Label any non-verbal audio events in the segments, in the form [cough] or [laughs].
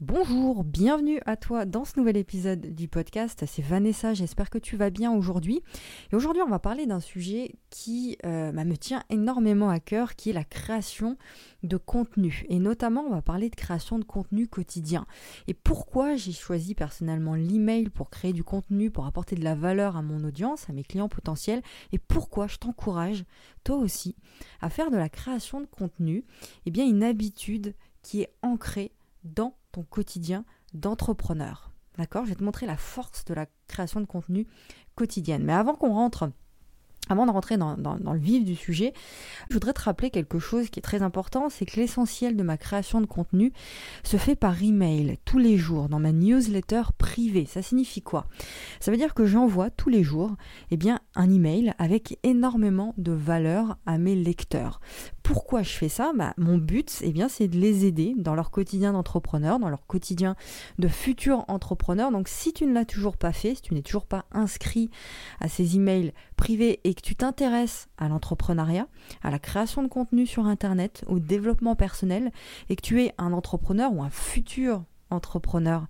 Bonjour, bienvenue à toi dans ce nouvel épisode du podcast. C'est Vanessa, j'espère que tu vas bien aujourd'hui. Et aujourd'hui, on va parler d'un sujet qui euh, bah, me tient énormément à cœur, qui est la création de contenu. Et notamment, on va parler de création de contenu quotidien. Et pourquoi j'ai choisi personnellement l'email pour créer du contenu, pour apporter de la valeur à mon audience, à mes clients potentiels, et pourquoi je t'encourage, toi aussi, à faire de la création de contenu, eh bien, une habitude qui est ancrée dans ton quotidien d'entrepreneur. D'accord? Je vais te montrer la force de la création de contenu quotidienne. Mais avant qu'on rentre avant de rentrer dans, le vif du sujet, je voudrais te rappeler quelque chose qui est très important, c'est que l'essentiel de ma création de contenu se fait par email tous les jours dans ma newsletter privée. Ça signifie quoi? Ça veut dire que j'envoie tous les jours eh bien, un email avec énormément de valeur à mes lecteurs. Pourquoi je fais ça bah, Mon but, eh bien, c'est de les aider dans leur quotidien d'entrepreneur, dans leur quotidien de futurs entrepreneurs. Donc si tu ne l'as toujours pas fait, si tu n'es toujours pas inscrit à ces emails privés et que tu t'intéresses à l'entrepreneuriat, à la création de contenu sur Internet, au développement personnel, et que tu es un entrepreneur ou un futur entrepreneur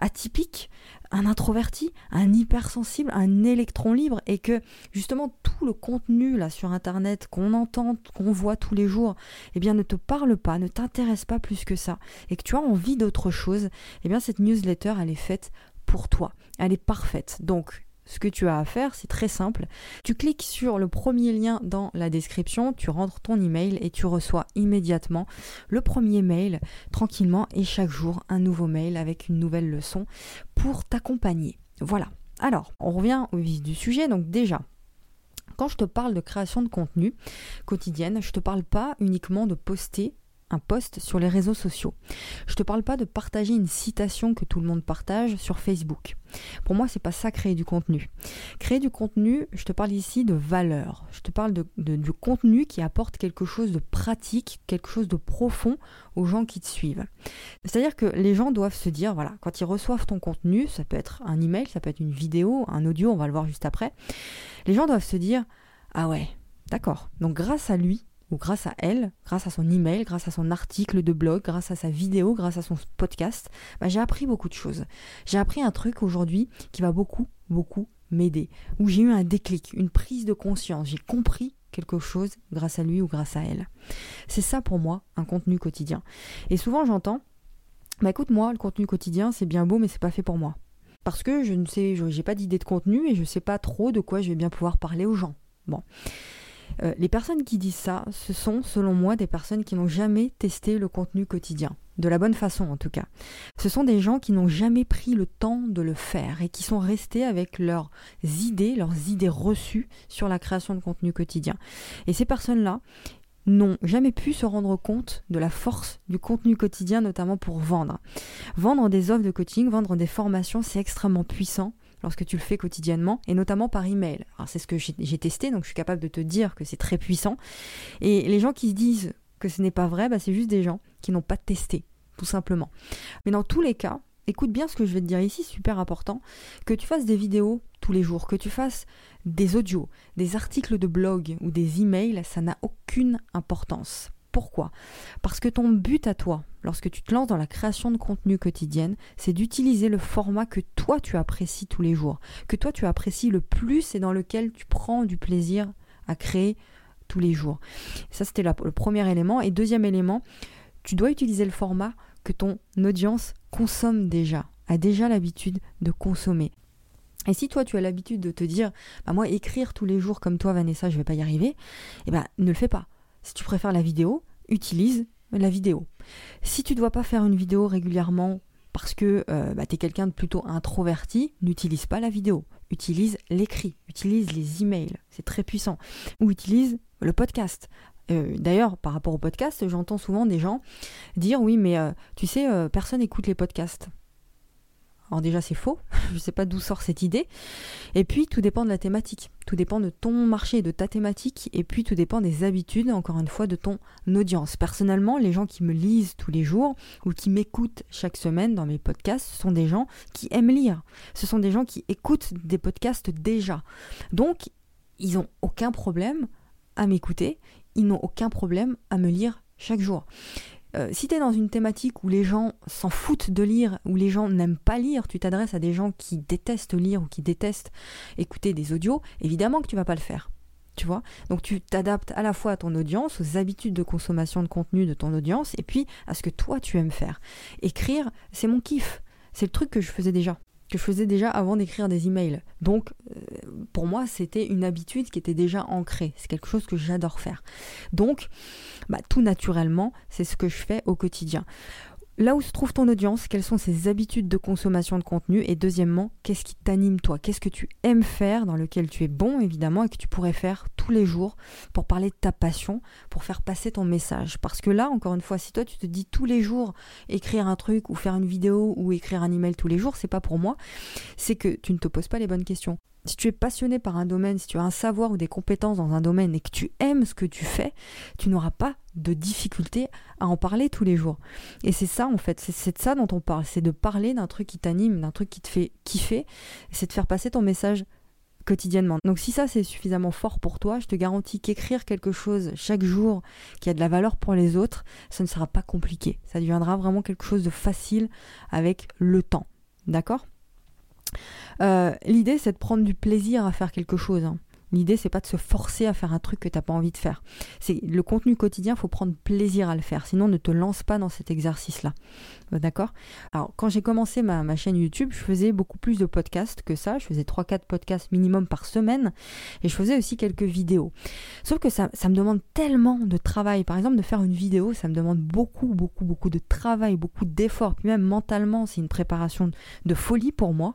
atypique, un introverti, un hypersensible, un électron libre et que justement tout le contenu là sur internet qu'on entend, qu'on voit tous les jours, eh bien ne te parle pas, ne t'intéresse pas plus que ça et que tu as envie d'autre chose, eh bien cette newsletter elle est faite pour toi. Elle est parfaite. Donc ce que tu as à faire, c'est très simple. Tu cliques sur le premier lien dans la description, tu rentres ton email et tu reçois immédiatement le premier mail tranquillement et chaque jour un nouveau mail avec une nouvelle leçon pour t'accompagner. Voilà. Alors, on revient au vif du sujet. Donc déjà, quand je te parle de création de contenu quotidienne, je ne te parle pas uniquement de poster un post sur les réseaux sociaux. Je te parle pas de partager une citation que tout le monde partage sur Facebook. Pour moi, c'est pas ça créer du contenu. Créer du contenu, je te parle ici de valeur. Je te parle de, du contenu qui apporte quelque chose de pratique, quelque chose de profond aux gens qui te suivent. C'est-à-dire que les gens doivent se dire, voilà, quand ils reçoivent ton contenu, ça peut être un email, ça peut être une vidéo, un audio, on va le voir juste après. Les gens doivent se dire, ah ouais, d'accord. Donc grâce à lui, ou grâce à elle, grâce à son email, grâce à son article de blog, grâce à sa vidéo, grâce à son podcast, bah, j'ai appris beaucoup de choses. J'ai appris un truc aujourd'hui qui va beaucoup, beaucoup m'aider, où j'ai eu un déclic, une prise de conscience, j'ai compris quelque chose grâce à lui ou grâce à elle. C'est ça pour moi un contenu quotidien. Et souvent j'entends, bah écoute moi, le contenu quotidien c'est bien beau mais c'est pas fait pour moi. Parce que je ne sais, j'ai pas d'idée de contenu et je sais pas trop de quoi je vais bien pouvoir parler aux gens. Bon. Euh, les personnes qui disent ça, ce sont selon moi des personnes qui n'ont jamais testé le contenu quotidien, de la bonne façon en tout cas. Ce sont des gens qui n'ont jamais pris le temps de le faire et qui sont restés avec leurs idées, leurs idées reçues sur la création de contenu quotidien. Et ces personnes-là, n'ont jamais pu se rendre compte de la force du contenu quotidien, notamment pour vendre. Vendre des offres de coaching, vendre des formations, c'est extrêmement puissant lorsque tu le fais quotidiennement, et notamment par email. C'est ce que j'ai testé, donc je suis capable de te dire que c'est très puissant. Et les gens qui se disent que ce n'est pas vrai, bah, c'est juste des gens qui n'ont pas testé, tout simplement. Mais dans tous les cas, écoute bien ce que je vais te dire ici, super important, que tu fasses des vidéos tous les jours, que tu fasses des audios, des articles de blog ou des emails, ça n'a aucune importance. Pourquoi Parce que ton but à toi, lorsque tu te lances dans la création de contenu quotidienne, c'est d'utiliser le format que toi tu apprécies tous les jours, que toi tu apprécies le plus et dans lequel tu prends du plaisir à créer tous les jours. Ça c'était le premier élément. Et deuxième élément, tu dois utiliser le format que ton audience consomme déjà, a déjà l'habitude de consommer. Et si toi tu as l'habitude de te dire, bah moi écrire tous les jours comme toi Vanessa, je vais pas y arriver, eh ben ne le fais pas. Si tu préfères la vidéo, utilise la vidéo. Si tu ne dois pas faire une vidéo régulièrement parce que euh, bah, tu es quelqu'un de plutôt introverti, n'utilise pas la vidéo. Utilise l'écrit, utilise les emails, c'est très puissant. Ou utilise le podcast. Euh, d'ailleurs, par rapport au podcast, j'entends souvent des gens dire oui, mais euh, tu sais, personne n'écoute les podcasts. Alors déjà c'est faux, [laughs] je ne sais pas d'où sort cette idée. Et puis tout dépend de la thématique, tout dépend de ton marché, de ta thématique, et puis tout dépend des habitudes, encore une fois, de ton audience. Personnellement, les gens qui me lisent tous les jours ou qui m'écoutent chaque semaine dans mes podcasts, ce sont des gens qui aiment lire. Ce sont des gens qui écoutent des podcasts déjà. Donc, ils n'ont aucun problème à m'écouter, ils n'ont aucun problème à me lire chaque jour. Euh, si tu es dans une thématique où les gens s'en foutent de lire, où les gens n'aiment pas lire, tu t'adresses à des gens qui détestent lire ou qui détestent écouter des audios, évidemment que tu vas pas le faire. Tu vois? Donc tu t'adaptes à la fois à ton audience, aux habitudes de consommation de contenu de ton audience, et puis à ce que toi tu aimes faire. Écrire, c'est mon kiff. C'est le truc que je faisais déjà que je faisais déjà avant d'écrire des emails. Donc, euh, pour moi, c'était une habitude qui était déjà ancrée. C'est quelque chose que j'adore faire. Donc, bah, tout naturellement, c'est ce que je fais au quotidien là où se trouve ton audience, quelles sont ses habitudes de consommation de contenu? Et deuxièmement, qu'est-ce qui t'anime toi, qu'est-ce que tu aimes faire, dans lequel tu es bon évidemment et que tu pourrais faire tous les jours pour parler de ta passion, pour faire passer ton message. Parce que là, encore une fois, si toi tu te dis tous les jours écrire un truc ou faire une vidéo ou écrire un email tous les jours, c'est pas pour moi, c'est que tu ne te poses pas les bonnes questions. Si tu es passionné par un domaine, si tu as un savoir ou des compétences dans un domaine et que tu aimes ce que tu fais, tu n'auras pas de difficulté à en parler tous les jours. Et c'est ça en fait, c'est de ça dont on parle, c'est de parler d'un truc qui t'anime, d'un truc qui te fait kiffer, c'est de faire passer ton message quotidiennement. Donc si ça c'est suffisamment fort pour toi, je te garantis qu'écrire quelque chose chaque jour qui a de la valeur pour les autres, ça ne sera pas compliqué. Ça deviendra vraiment quelque chose de facile avec le temps. D'accord? Euh, l'idée, c'est de prendre du plaisir à faire quelque chose. Hein. L'idée, c'est pas de se forcer à faire un truc que tu n'as pas envie de faire. C'est le contenu quotidien, faut prendre plaisir à le faire. Sinon, ne te lance pas dans cet exercice-là. Euh, d'accord? Alors, quand j'ai commencé ma, chaîne YouTube, je faisais beaucoup plus de podcasts que ça. Je faisais 3-4 podcasts minimum par semaine. Et je faisais aussi quelques vidéos. Sauf que ça, ça me demande tellement de travail. Par exemple, de faire une vidéo, ça me demande beaucoup, beaucoup, beaucoup de travail, beaucoup d'efforts. Puis même mentalement, c'est une préparation de folie pour moi.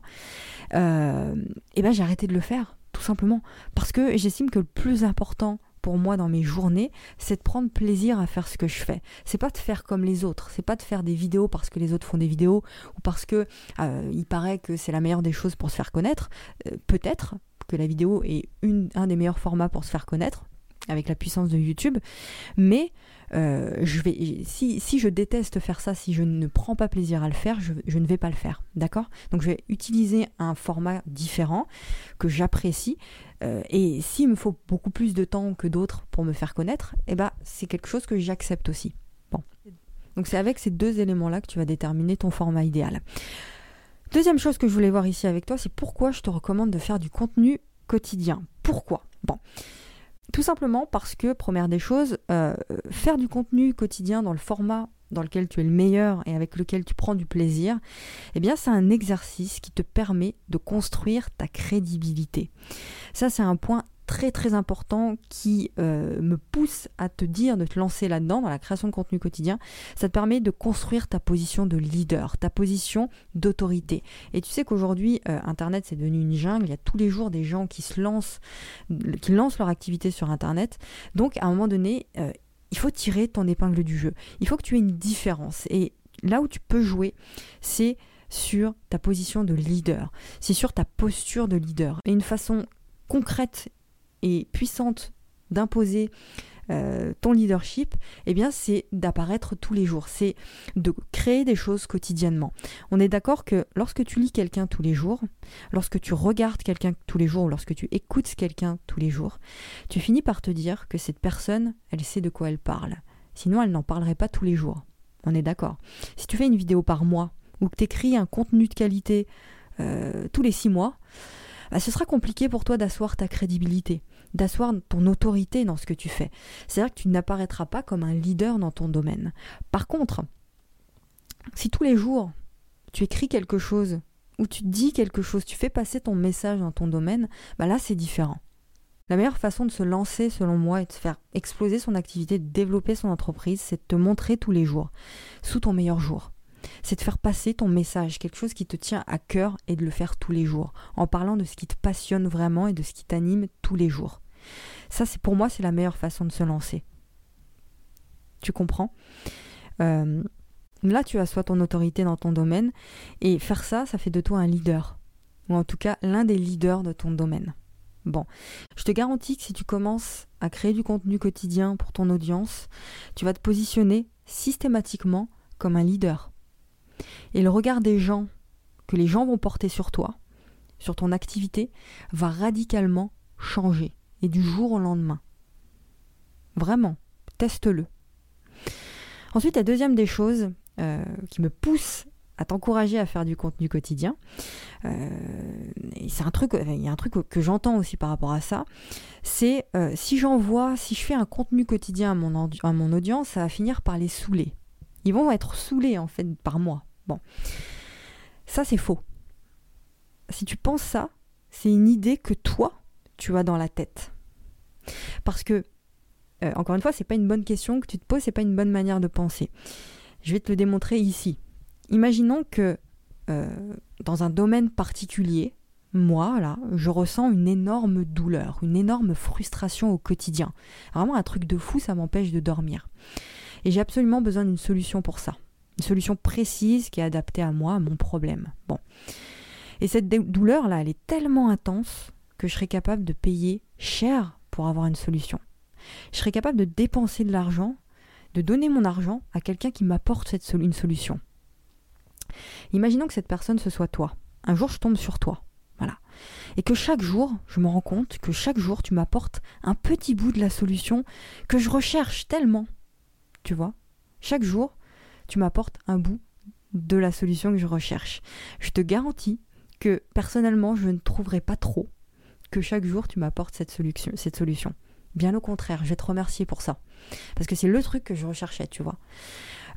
Euh, et ben, j'ai arrêté de le faire tout simplement. Parce que j'estime que le plus important pour moi dans mes journées, c'est de prendre plaisir à faire ce que je fais. C'est pas de faire comme les autres, c'est pas de faire des vidéos parce que les autres font des vidéos ou parce que euh, il paraît que c'est la meilleure des choses pour se faire connaître. Euh, peut-être que la vidéo est un des meilleurs formats pour se faire connaître avec la puissance de YouTube, mais euh, je vais, si, si, je déteste faire ça, si je ne prends pas plaisir à le faire, je, ne vais pas le faire. D'accord? Donc je vais utiliser un format différent que j'apprécie. Euh, et s'il me faut beaucoup plus de temps que d'autres pour me faire connaître, eh ben, c'est quelque chose que j'accepte aussi. Bon. Donc c'est avec ces deux éléments-là que tu vas déterminer ton format idéal. Deuxième chose que je voulais voir ici avec toi, c'est pourquoi je te recommande de faire du contenu quotidien. Pourquoi? Bon. Tout simplement parce que, première des choses, euh, faire du contenu quotidien dans le format dans lequel tu es le meilleur et avec lequel tu prends du plaisir, eh bien c'est un exercice qui te permet de construire ta crédibilité. Ça c'est un point très très important qui euh, me pousse à te dire de te lancer là-dedans, dans la création de contenu quotidien. Ça te permet de construire ta position de leader, ta position d'autorité. Et tu sais qu'aujourd'hui, euh, Internet, c'est devenu une jungle. Il y a tous les jours des gens qui se lancent, qui lancent leur activité sur Internet. Donc, à un moment donné, euh, il faut tirer ton épingle du jeu. Il faut que tu aies une différence. Et là où tu peux jouer, c'est sur ta position de leader. C'est sur ta posture de leader. Et une façon concrète et puissante d'imposer euh, ton leadership, eh bien c'est d'apparaître tous les jours, c'est de créer des choses quotidiennement. On est d'accord que lorsque tu lis quelqu'un tous les jours, lorsque tu regardes quelqu'un tous les jours, lorsque tu écoutes quelqu'un tous les jours, tu finis par te dire que cette personne, elle sait de quoi elle parle. Sinon, elle n'en parlerait pas tous les jours. On est d'accord. Si tu fais une vidéo par mois ou que tu écris un contenu de qualité euh, tous les six mois, bah, ce sera compliqué pour toi d'asseoir ta crédibilité, d'asseoir ton autorité dans ce que tu fais. C'est-à-dire que tu n'apparaîtras pas comme un leader dans ton domaine. Par contre, si tous les jours tu écris quelque chose ou tu dis quelque chose, tu fais passer ton message dans ton domaine, bah là c'est différent. La meilleure façon de se lancer, selon moi, et de faire exploser son activité, de développer son entreprise, c'est de te montrer tous les jours, sous ton meilleur jour c'est de faire passer ton message, quelque chose qui te tient à cœur et de le faire tous les jours, en parlant de ce qui te passionne vraiment et de ce qui t'anime tous les jours. Ça, c'est pour moi, c'est la meilleure façon de se lancer. Tu comprends? Euh, Là, tu assois ton autorité dans ton domaine et faire ça, ça fait de toi un leader, ou en tout cas l'un des leaders de ton domaine. Bon, je te garantis que si tu commences à créer du contenu quotidien pour ton audience, tu vas te positionner systématiquement comme un leader. Et le regard des gens, que les gens vont porter sur toi, sur ton activité, va radicalement changer, et du jour au lendemain. Vraiment, teste-le. Ensuite, la deuxième des choses euh, qui me pousse à t'encourager à faire du contenu quotidien, euh, c'est un truc, il y a un truc que j'entends aussi par rapport à ça, c'est euh, si j'envoie, si je fais un contenu quotidien à mon audience, ça va finir par les saouler. Ils vont être saoulés en fait par moi. Bon, ça c'est faux. Si tu penses ça, c'est une idée que toi, tu as dans la tête. Parce que, euh, encore une fois, c'est pas une bonne question que tu te poses, c'est pas une bonne manière de penser. Je vais te le démontrer ici. Imaginons que euh, dans un domaine particulier, moi, là, je ressens une énorme douleur, une énorme frustration au quotidien. Vraiment un truc de fou, ça m'empêche de dormir. Et j'ai absolument besoin d'une solution pour ça. Une solution précise qui est adaptée à moi, à mon problème. Bon. Et cette douleur-là, elle est tellement intense que je serais capable de payer cher pour avoir une solution. Je serais capable de dépenser de l'argent, de donner mon argent à quelqu'un qui m'apporte une solution. Imaginons que cette personne ce soit toi. Un jour je tombe sur toi. Voilà. Et que chaque jour, je me rends compte que chaque jour tu m'apportes un petit bout de la solution que je recherche tellement. Tu vois Chaque jour, tu m'apportes un bout de la solution que je recherche. Je te garantis que personnellement, je ne trouverai pas trop que chaque jour tu m'apportes cette solution, cette solution. Bien au contraire, je vais te remercier pour ça. Parce que c'est le truc que je recherchais, tu vois.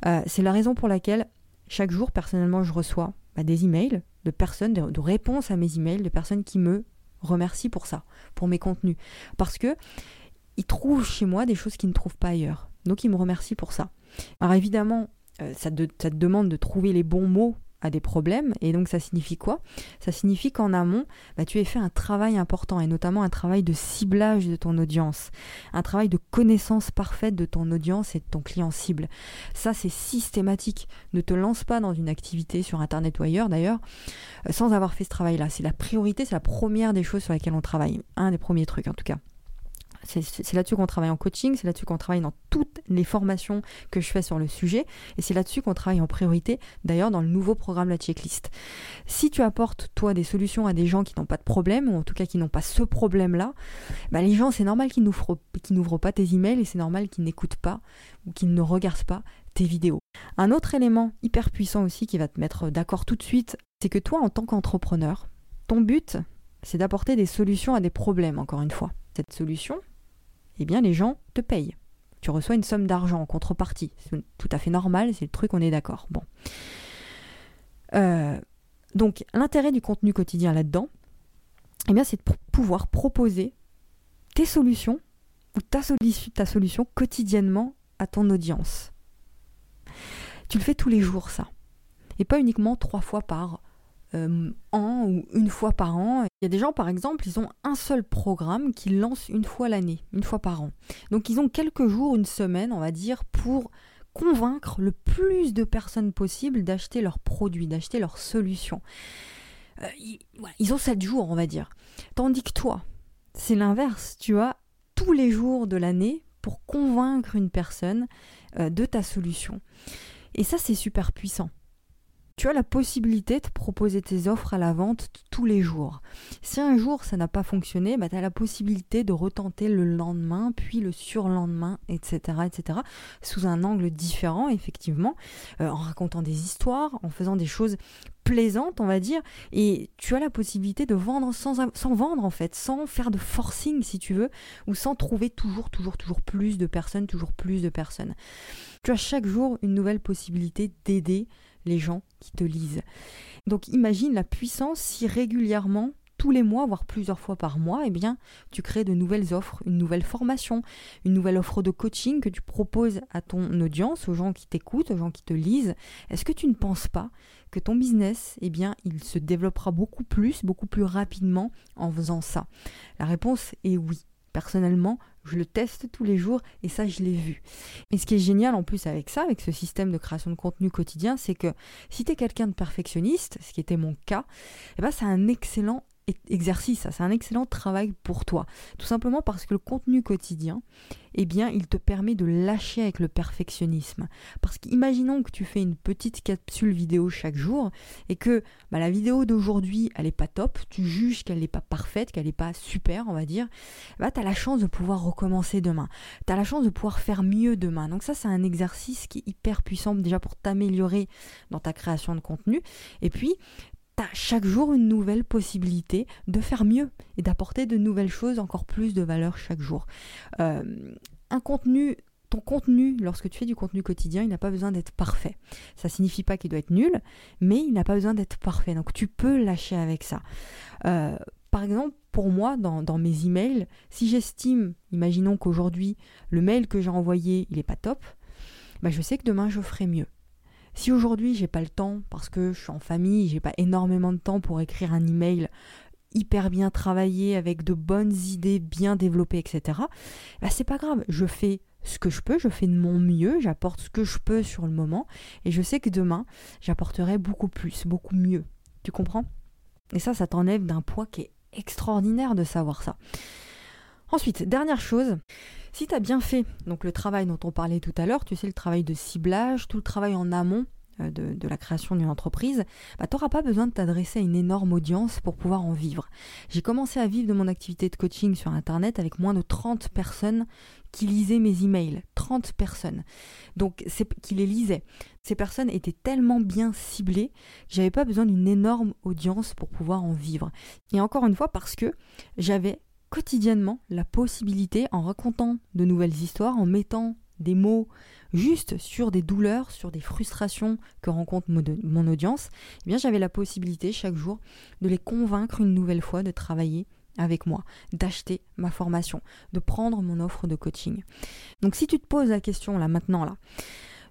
Euh, c'est la raison pour laquelle chaque jour, personnellement, je reçois bah, des emails de personnes, de, réponses à mes emails, de personnes qui me remercient pour ça, pour mes contenus. Parce que ils trouvent chez moi des choses qu'ils ne trouvent pas ailleurs. Donc ils me remercient pour ça. Alors évidemment, euh, ça, ça te demande de trouver les bons mots à des problèmes. Et donc ça signifie quoi? Ça signifie qu'en amont, bah, tu as fait un travail important, et notamment un travail de ciblage de ton audience, un travail de connaissance parfaite de ton audience et de ton client cible. Ça, c'est systématique. Ne te lance pas dans une activité sur Internet ou ailleurs, d'ailleurs, euh, sans avoir fait ce travail-là. C'est la priorité, c'est la première des choses sur lesquelles on travaille. Un des premiers trucs, en tout cas. C'est là-dessus qu'on travaille en coaching, c'est là-dessus qu'on travaille dans toutes les formations que je fais sur le sujet, et c'est là-dessus qu'on travaille en priorité, d'ailleurs dans le nouveau programme La Checklist. Si tu apportes, toi, des solutions à des gens qui n'ont pas de problème, ou en tout cas qui n'ont pas ce problème-là, bah, les gens, c'est normal qu'ils n'ouvrent pas tes emails, et c'est normal qu'ils n'écoutent pas, ou qu'ils ne regardent pas tes vidéos. Un autre élément hyper puissant aussi qui va te mettre d'accord tout de suite, c'est que toi, en tant qu'entrepreneur, ton but, c'est d'apporter des solutions à des problèmes, encore une fois. Cette solution, eh bien les gens te payent. Tu reçois une somme d'argent en contrepartie. C'est tout à fait normal, c'est le truc, on est d'accord. Bon. Euh, donc l'intérêt du contenu quotidien là-dedans, eh c'est de pouvoir proposer tes solutions ou ta, ta solution quotidiennement à ton audience. Tu le fais tous les jours, ça. Et pas uniquement trois fois par euh, an ou une fois par an. Il y a des gens, par exemple, ils ont un seul programme qu'ils lancent une fois l'année, une fois par an. Donc ils ont quelques jours, une semaine, on va dire, pour convaincre le plus de personnes possible d'acheter leurs produits, d'acheter leurs solutions. Euh, ils, ont sept jours, on va dire. Tandis que toi, c'est l'inverse. Tu as tous les jours de l'année pour convaincre une personne euh, de ta solution. Et ça, c'est super puissant tu as la possibilité de proposer tes offres à la vente tous les jours. Si un jour ça n'a pas fonctionné, bah, tu as la possibilité de retenter le lendemain, puis le surlendemain, etc., etc., sous un angle différent, effectivement, euh, en racontant des histoires, en faisant des choses plaisantes, on va dire, et tu as la possibilité de vendre sans, sans vendre, en fait, sans faire de forcing, si tu veux, ou sans trouver toujours, toujours, toujours plus de personnes, toujours plus de personnes. Tu as chaque jour une nouvelle possibilité d'aider les gens qui te lisent. Donc imagine la puissance si régulièrement, tous les mois, voire plusieurs fois par mois, eh bien, tu crées de nouvelles offres, une nouvelle formation, une nouvelle offre de coaching que tu proposes à ton audience, aux gens qui t'écoutent, aux gens qui te lisent. Est-ce que tu ne penses pas que ton business, eh bien, il se développera beaucoup plus, beaucoup plus rapidement en faisant ça? La réponse est oui. Personnellement, je le teste tous les jours et ça, je l'ai vu. Et ce qui est génial en plus avec ça, avec ce système de création de contenu quotidien, c'est que si tu es quelqu'un de perfectionniste, ce qui était mon cas, eh ben, c'est un excellent exercice, c'est un excellent travail pour toi. Tout simplement parce que le contenu quotidien, eh bien, il te permet de lâcher avec le perfectionnisme. Parce qu'imaginons que tu fais une petite capsule vidéo chaque jour et que bah, la vidéo d'aujourd'hui, elle n'est pas top, tu juges qu'elle n'est pas parfaite, qu'elle n'est pas super, on va dire, bah, tu as la chance de pouvoir recommencer demain. Tu as la chance de pouvoir faire mieux demain. Donc ça, c'est un exercice qui est hyper puissant déjà pour t'améliorer dans ta création de contenu. Et puis, tu chaque jour une nouvelle possibilité de faire mieux et d'apporter de nouvelles choses, encore plus de valeur chaque jour. Euh, un contenu ton contenu, lorsque tu fais du contenu quotidien, il n'a pas besoin d'être parfait. Ça signifie pas qu'il doit être nul, mais il n'a pas besoin d'être parfait. Donc tu peux lâcher avec ça. Euh, par exemple, pour moi, dans, mes emails, si j'estime, imaginons qu'aujourd'hui, le mail que j'ai envoyé, il n'est pas top, bah je sais que demain, je ferai mieux. Si aujourd'hui j'ai pas le temps parce que je suis en famille, j'ai pas énormément de temps pour écrire un email hyper bien travaillé avec de bonnes idées bien développées, etc. Bah c'est pas grave, je fais ce que je peux, je fais de mon mieux, j'apporte ce que je peux sur le moment et je sais que demain j'apporterai beaucoup plus, beaucoup mieux. Tu comprends? Et ça, ça t'enlève d'un poids qui est extraordinaire de savoir ça. Ensuite, dernière chose, si tu as bien fait donc le travail dont on parlait tout à l'heure, tu sais le travail de ciblage, tout le travail en amont euh, de, la création d'une entreprise, bah, tu n'auras pas besoin de t'adresser à une énorme audience pour pouvoir en vivre. J'ai commencé à vivre de mon activité de coaching sur Internet avec moins de 30 personnes qui lisaient mes emails. 30 personnes. Donc, qui les lisaient. Ces personnes étaient tellement bien ciblées que j'avais pas besoin d'une énorme audience pour pouvoir en vivre. Et encore une fois, parce que j'avais quotidiennement la possibilité, en racontant de nouvelles histoires, en mettant des mots juste sur des douleurs, sur des frustrations que rencontre mon audience, eh bien j'avais la possibilité chaque jour de les convaincre une nouvelle fois de travailler avec moi, d'acheter ma formation, de prendre mon offre de coaching. Donc si tu te poses la question là maintenant là,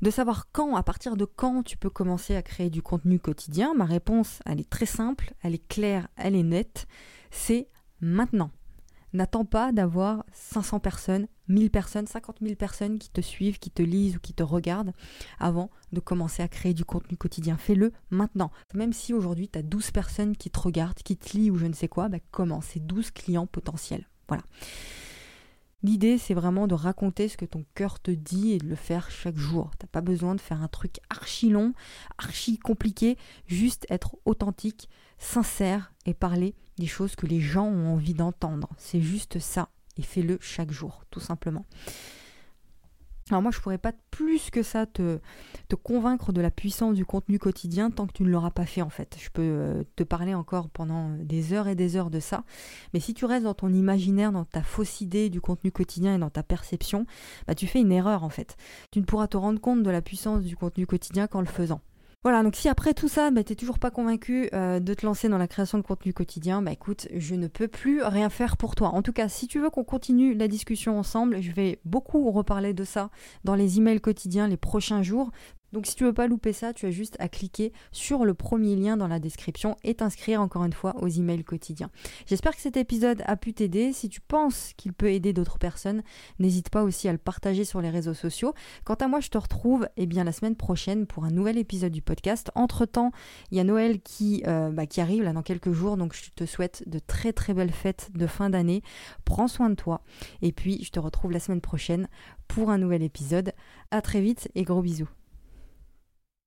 de savoir quand, à partir de quand tu peux commencer à créer du contenu quotidien, ma réponse elle est très simple, elle est claire, elle est nette, c'est maintenant. N'attends pas d'avoir 500 personnes, 1000 personnes, 50 000 personnes qui te suivent, qui te lisent ou qui te regardent avant de commencer à créer du contenu quotidien. Fais-le maintenant. Même si aujourd'hui tu as 12 personnes qui te regardent, qui te lisent ou je ne sais quoi, bah. C'est 12 clients potentiels. Voilà. L'idée, c'est vraiment de raconter ce que ton cœur te dit et de le faire chaque jour. T'as pas besoin de faire un truc archi long, archi compliqué, juste être authentique, sincère et parler des choses que les gens ont envie d'entendre. C'est juste ça. Et fais-le chaque jour, tout simplement. Alors moi, je pourrais pas plus que ça te, te convaincre de la puissance du contenu quotidien tant que tu ne l'auras pas fait en fait. Je peux euh, te parler encore pendant des heures et des heures de ça. Mais si tu restes dans ton imaginaire, dans ta fausse idée du contenu quotidien et dans ta perception, bah, tu fais une erreur en fait. Tu ne pourras te rendre compte de la puissance du contenu quotidien qu'en le faisant. Voilà, donc si après tout ça, bah, tu n'es toujours pas convaincu euh, de te lancer dans la création de contenu quotidien, bah écoute, je ne peux plus rien faire pour toi. En tout cas, si tu veux qu'on continue la discussion ensemble, je vais beaucoup reparler de ça dans les emails quotidiens les prochains jours. Donc si tu veux pas louper ça, tu as juste à cliquer sur le premier lien dans la description et t'inscrire encore une fois aux emails quotidiens. J'espère que cet épisode a pu t'aider. Si tu penses qu'il peut aider d'autres personnes, n'hésite pas aussi à le partager sur les réseaux sociaux. Quant à moi, je te retrouve eh bien, la semaine prochaine pour un nouvel épisode du podcast. Entre-temps, il y a Noël qui, euh, bah, arrive dans quelques jours, donc je te souhaite de très très belles fêtes de fin d'année. Prends soin de toi et puis je te retrouve la semaine prochaine pour un nouvel épisode. À très vite et gros bisous.